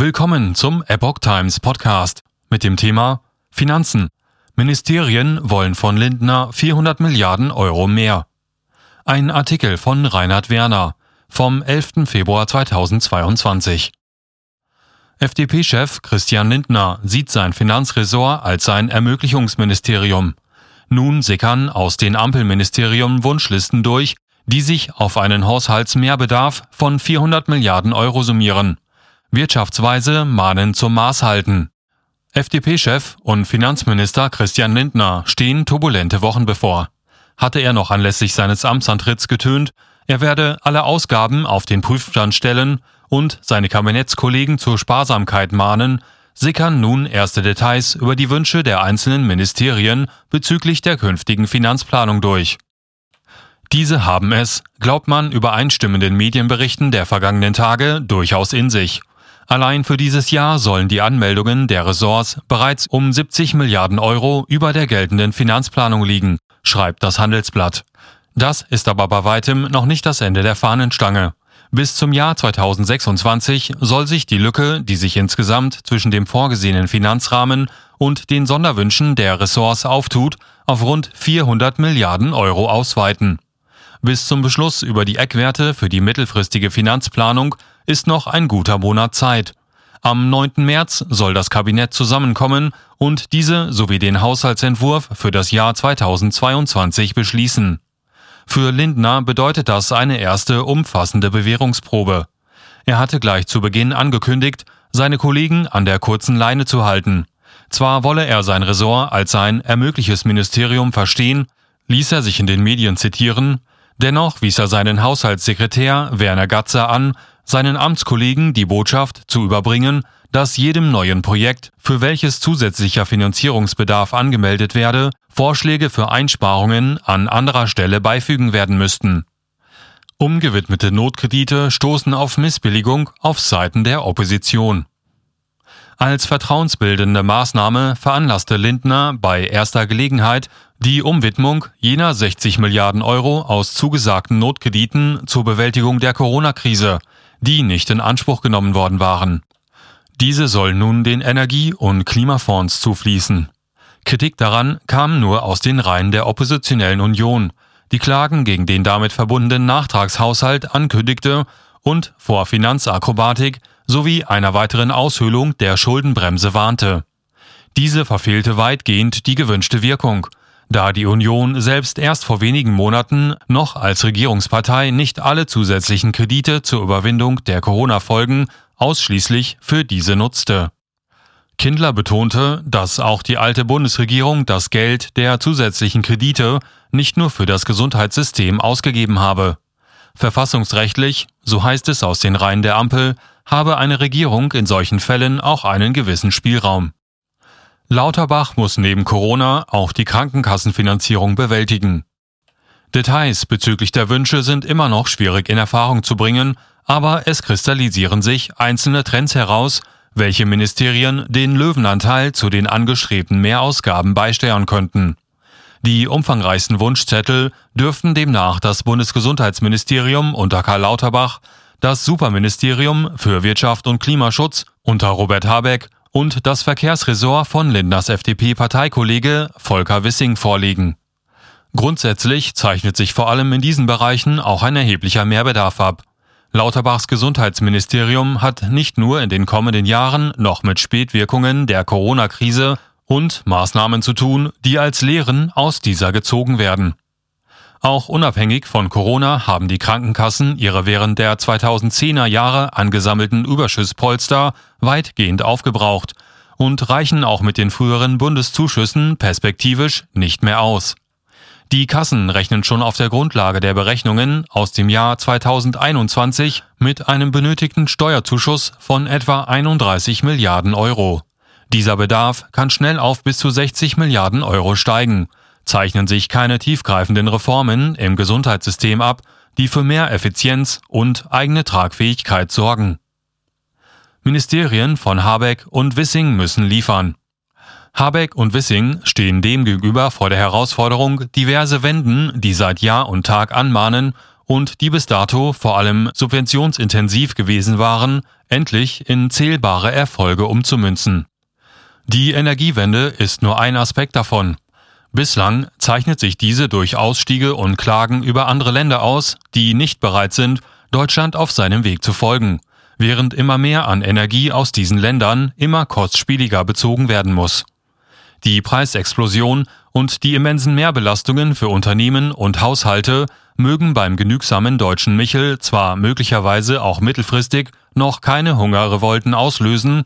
Willkommen zum Epoch Times Podcast mit dem Thema Finanzen. Ministerien wollen von Lindner 400 Milliarden Euro mehr. Ein Artikel von Reinhard Werner vom 11. Februar 2022. FDP-Chef Christian Lindner sieht sein Finanzressort als sein Ermöglichungsministerium. Nun sickern aus den Ampelministerien Wunschlisten durch, die sich auf einen Haushaltsmehrbedarf von 400 Milliarden Euro summieren. Wirtschaftsweise mahnen zum Maß halten. FDP-Chef und Finanzminister Christian Lindner stehen turbulente Wochen bevor. Hatte er noch anlässlich seines Amtsantritts getönt, er werde alle Ausgaben auf den Prüfstand stellen und seine Kabinettskollegen zur Sparsamkeit mahnen, sickern nun erste Details über die Wünsche der einzelnen Ministerien bezüglich der künftigen Finanzplanung durch. Diese haben es, glaubt man übereinstimmenden Medienberichten der vergangenen Tage, durchaus in sich. Allein für dieses Jahr sollen die Anmeldungen der Ressorts bereits um 70 Milliarden Euro über der geltenden Finanzplanung liegen, schreibt das Handelsblatt. Das ist aber bei weitem noch nicht das Ende der Fahnenstange. Bis zum Jahr 2026 soll sich die Lücke, die sich insgesamt zwischen dem vorgesehenen Finanzrahmen und den Sonderwünschen der Ressorts auftut, auf rund 400 Milliarden Euro ausweiten. Bis zum Beschluss über die Eckwerte für die mittelfristige Finanzplanung ist noch ein guter Monat Zeit. Am 9. März soll das Kabinett zusammenkommen und diese sowie den Haushaltsentwurf für das Jahr 2022 beschließen. Für Lindner bedeutet das eine erste umfassende Bewährungsprobe. Er hatte gleich zu Beginn angekündigt, seine Kollegen an der kurzen Leine zu halten. Zwar wolle er sein Ressort als sein ermögliches Ministerium verstehen, ließ er sich in den Medien zitieren, dennoch wies er seinen Haushaltssekretär Werner Gatzer an, seinen Amtskollegen die Botschaft zu überbringen, dass jedem neuen Projekt, für welches zusätzlicher Finanzierungsbedarf angemeldet werde, Vorschläge für Einsparungen an anderer Stelle beifügen werden müssten. Umgewidmete Notkredite stoßen auf Missbilligung auf Seiten der Opposition. Als vertrauensbildende Maßnahme veranlasste Lindner bei erster Gelegenheit die Umwidmung jener 60 Milliarden Euro aus zugesagten Notkrediten zur Bewältigung der Corona-Krise, die nicht in Anspruch genommen worden waren. Diese sollen nun den Energie- und Klimafonds zufließen. Kritik daran kam nur aus den Reihen der oppositionellen Union, die Klagen gegen den damit verbundenen Nachtragshaushalt ankündigte und vor Finanzakrobatik sowie einer weiteren Aushöhlung der Schuldenbremse warnte. Diese verfehlte weitgehend die gewünschte Wirkung da die Union selbst erst vor wenigen Monaten noch als Regierungspartei nicht alle zusätzlichen Kredite zur Überwindung der Corona-Folgen ausschließlich für diese nutzte. Kindler betonte, dass auch die alte Bundesregierung das Geld der zusätzlichen Kredite nicht nur für das Gesundheitssystem ausgegeben habe. Verfassungsrechtlich, so heißt es aus den Reihen der Ampel, habe eine Regierung in solchen Fällen auch einen gewissen Spielraum. Lauterbach muss neben Corona auch die Krankenkassenfinanzierung bewältigen. Details bezüglich der Wünsche sind immer noch schwierig in Erfahrung zu bringen, aber es kristallisieren sich einzelne Trends heraus, welche Ministerien den Löwenanteil zu den angestrebten Mehrausgaben beisteuern könnten. Die umfangreichsten Wunschzettel dürften demnach das Bundesgesundheitsministerium unter Karl Lauterbach, das Superministerium für Wirtschaft und Klimaschutz unter Robert Habeck und das Verkehrsressort von Lindners FDP-Parteikollege Volker Wissing vorlegen. Grundsätzlich zeichnet sich vor allem in diesen Bereichen auch ein erheblicher Mehrbedarf ab. Lauterbachs Gesundheitsministerium hat nicht nur in den kommenden Jahren noch mit Spätwirkungen der Corona-Krise und Maßnahmen zu tun, die als Lehren aus dieser gezogen werden. Auch unabhängig von Corona haben die Krankenkassen ihre während der 2010er Jahre angesammelten Überschusspolster weitgehend aufgebraucht und reichen auch mit den früheren Bundeszuschüssen perspektivisch nicht mehr aus. Die Kassen rechnen schon auf der Grundlage der Berechnungen aus dem Jahr 2021 mit einem benötigten Steuerzuschuss von etwa 31 Milliarden Euro. Dieser Bedarf kann schnell auf bis zu 60 Milliarden Euro steigen zeichnen sich keine tiefgreifenden Reformen im Gesundheitssystem ab, die für mehr Effizienz und eigene Tragfähigkeit sorgen. Ministerien von Habeck und Wissing müssen liefern. Habeck und Wissing stehen demgegenüber vor der Herausforderung, diverse Wenden, die seit Jahr und Tag anmahnen, und die bis dato vor allem subventionsintensiv gewesen waren, endlich in zählbare Erfolge umzumünzen. Die Energiewende ist nur ein Aspekt davon. Bislang zeichnet sich diese durch Ausstiege und Klagen über andere Länder aus, die nicht bereit sind, Deutschland auf seinem Weg zu folgen, während immer mehr an Energie aus diesen Ländern immer kostspieliger bezogen werden muss. Die Preisexplosion und die immensen Mehrbelastungen für Unternehmen und Haushalte mögen beim genügsamen deutschen Michel zwar möglicherweise auch mittelfristig noch keine Hungerrevolten auslösen,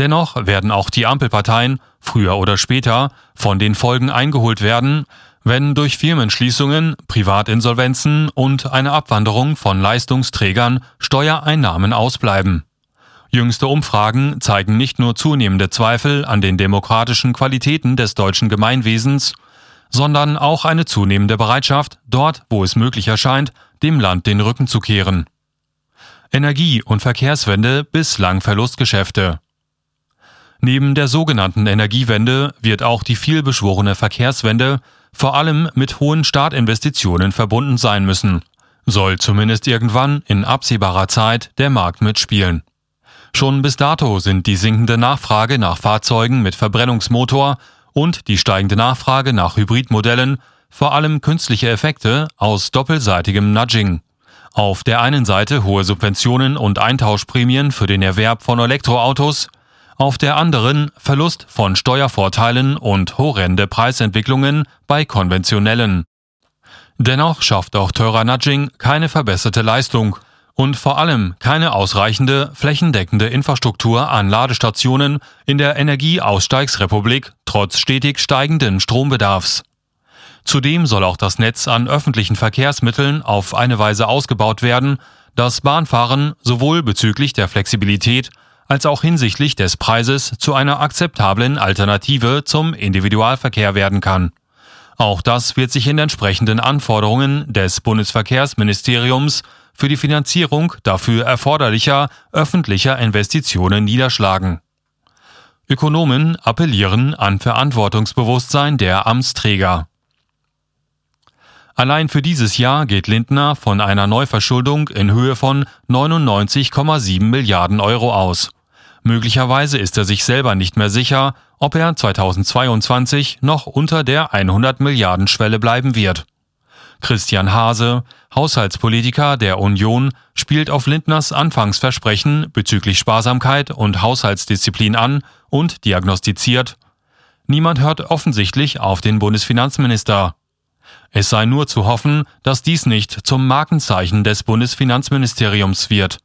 dennoch werden auch die Ampelparteien früher oder später von den Folgen eingeholt werden, wenn durch Firmenschließungen, Privatinsolvenzen und eine Abwanderung von Leistungsträgern Steuereinnahmen ausbleiben. Jüngste Umfragen zeigen nicht nur zunehmende Zweifel an den demokratischen Qualitäten des deutschen Gemeinwesens, sondern auch eine zunehmende Bereitschaft, dort, wo es möglich erscheint, dem Land den Rücken zu kehren. Energie- und Verkehrswende bislang Verlustgeschäfte. Neben der sogenannten Energiewende wird auch die vielbeschworene Verkehrswende vor allem mit hohen Startinvestitionen verbunden sein müssen. Soll zumindest irgendwann in absehbarer Zeit der Markt mitspielen. Schon bis dato sind die sinkende Nachfrage nach Fahrzeugen mit Verbrennungsmotor und die steigende Nachfrage nach Hybridmodellen vor allem künstliche Effekte aus doppelseitigem Nudging. Auf der einen Seite hohe Subventionen und Eintauschprämien für den Erwerb von Elektroautos, auf der anderen Verlust von Steuervorteilen und horrende Preisentwicklungen bei konventionellen. Dennoch schafft auch teurer Nudging keine verbesserte Leistung und vor allem keine ausreichende flächendeckende Infrastruktur an Ladestationen in der Energieaussteigsrepublik trotz stetig steigenden Strombedarfs. Zudem soll auch das Netz an öffentlichen Verkehrsmitteln auf eine Weise ausgebaut werden, dass Bahnfahren sowohl bezüglich der Flexibilität als auch hinsichtlich des Preises zu einer akzeptablen Alternative zum Individualverkehr werden kann. Auch das wird sich in entsprechenden Anforderungen des Bundesverkehrsministeriums für die Finanzierung dafür erforderlicher öffentlicher Investitionen niederschlagen. Ökonomen appellieren an Verantwortungsbewusstsein der Amtsträger. Allein für dieses Jahr geht Lindner von einer Neuverschuldung in Höhe von 99,7 Milliarden Euro aus. Möglicherweise ist er sich selber nicht mehr sicher, ob er 2022 noch unter der 100 Milliarden Schwelle bleiben wird. Christian Hase, Haushaltspolitiker der Union, spielt auf Lindners Anfangsversprechen bezüglich Sparsamkeit und Haushaltsdisziplin an und diagnostiziert, niemand hört offensichtlich auf den Bundesfinanzminister. Es sei nur zu hoffen, dass dies nicht zum Markenzeichen des Bundesfinanzministeriums wird.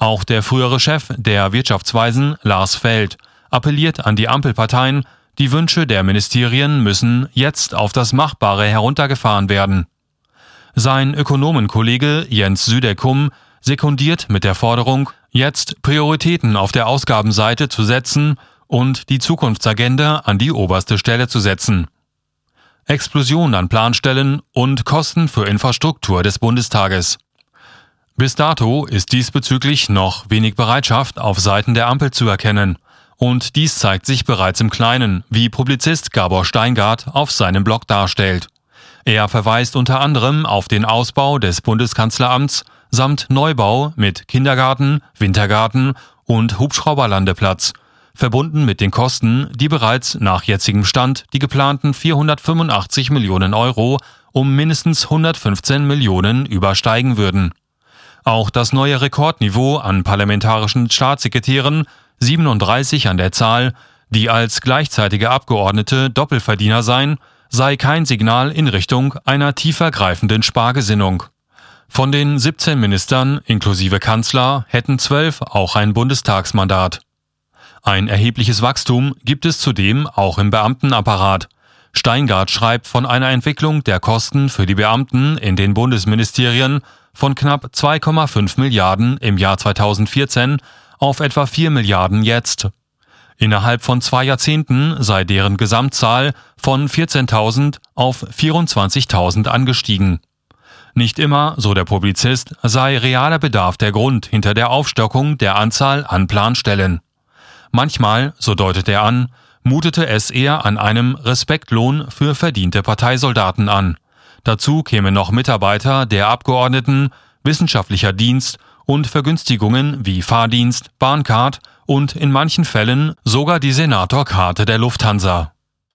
Auch der frühere Chef der Wirtschaftsweisen, Lars Feld, appelliert an die Ampelparteien, die Wünsche der Ministerien müssen jetzt auf das Machbare heruntergefahren werden. Sein Ökonomenkollege Jens Südekum sekundiert mit der Forderung, jetzt Prioritäten auf der Ausgabenseite zu setzen und die Zukunftsagenda an die oberste Stelle zu setzen. Explosion an Planstellen und Kosten für Infrastruktur des Bundestages. Bis dato ist diesbezüglich noch wenig Bereitschaft auf Seiten der Ampel zu erkennen. Und dies zeigt sich bereits im Kleinen, wie Publizist Gabor Steingart auf seinem Blog darstellt. Er verweist unter anderem auf den Ausbau des Bundeskanzleramts samt Neubau mit Kindergarten, Wintergarten und Hubschrauberlandeplatz, verbunden mit den Kosten, die bereits nach jetzigem Stand die geplanten 485 Millionen Euro um mindestens 115 Millionen übersteigen würden. Auch das neue Rekordniveau an parlamentarischen Staatssekretären 37 an der Zahl, die als gleichzeitige Abgeordnete Doppelverdiener seien, sei kein Signal in Richtung einer tiefergreifenden Spargesinnung. Von den 17 Ministern inklusive Kanzler hätten zwölf auch ein Bundestagsmandat. Ein erhebliches Wachstum gibt es zudem auch im Beamtenapparat. Steingart schreibt von einer Entwicklung der Kosten für die Beamten in den Bundesministerien von knapp 2,5 Milliarden im Jahr 2014 auf etwa 4 Milliarden jetzt. Innerhalb von zwei Jahrzehnten sei deren Gesamtzahl von 14.000 auf 24.000 angestiegen. Nicht immer, so der Publizist, sei realer Bedarf der Grund hinter der Aufstockung der Anzahl an Planstellen. Manchmal, so deutet er an, mutete es eher an einem Respektlohn für verdiente Parteisoldaten an. Dazu kämen noch Mitarbeiter der Abgeordneten, wissenschaftlicher Dienst und Vergünstigungen wie Fahrdienst, Bahncard und in manchen Fällen sogar die Senatorkarte der Lufthansa.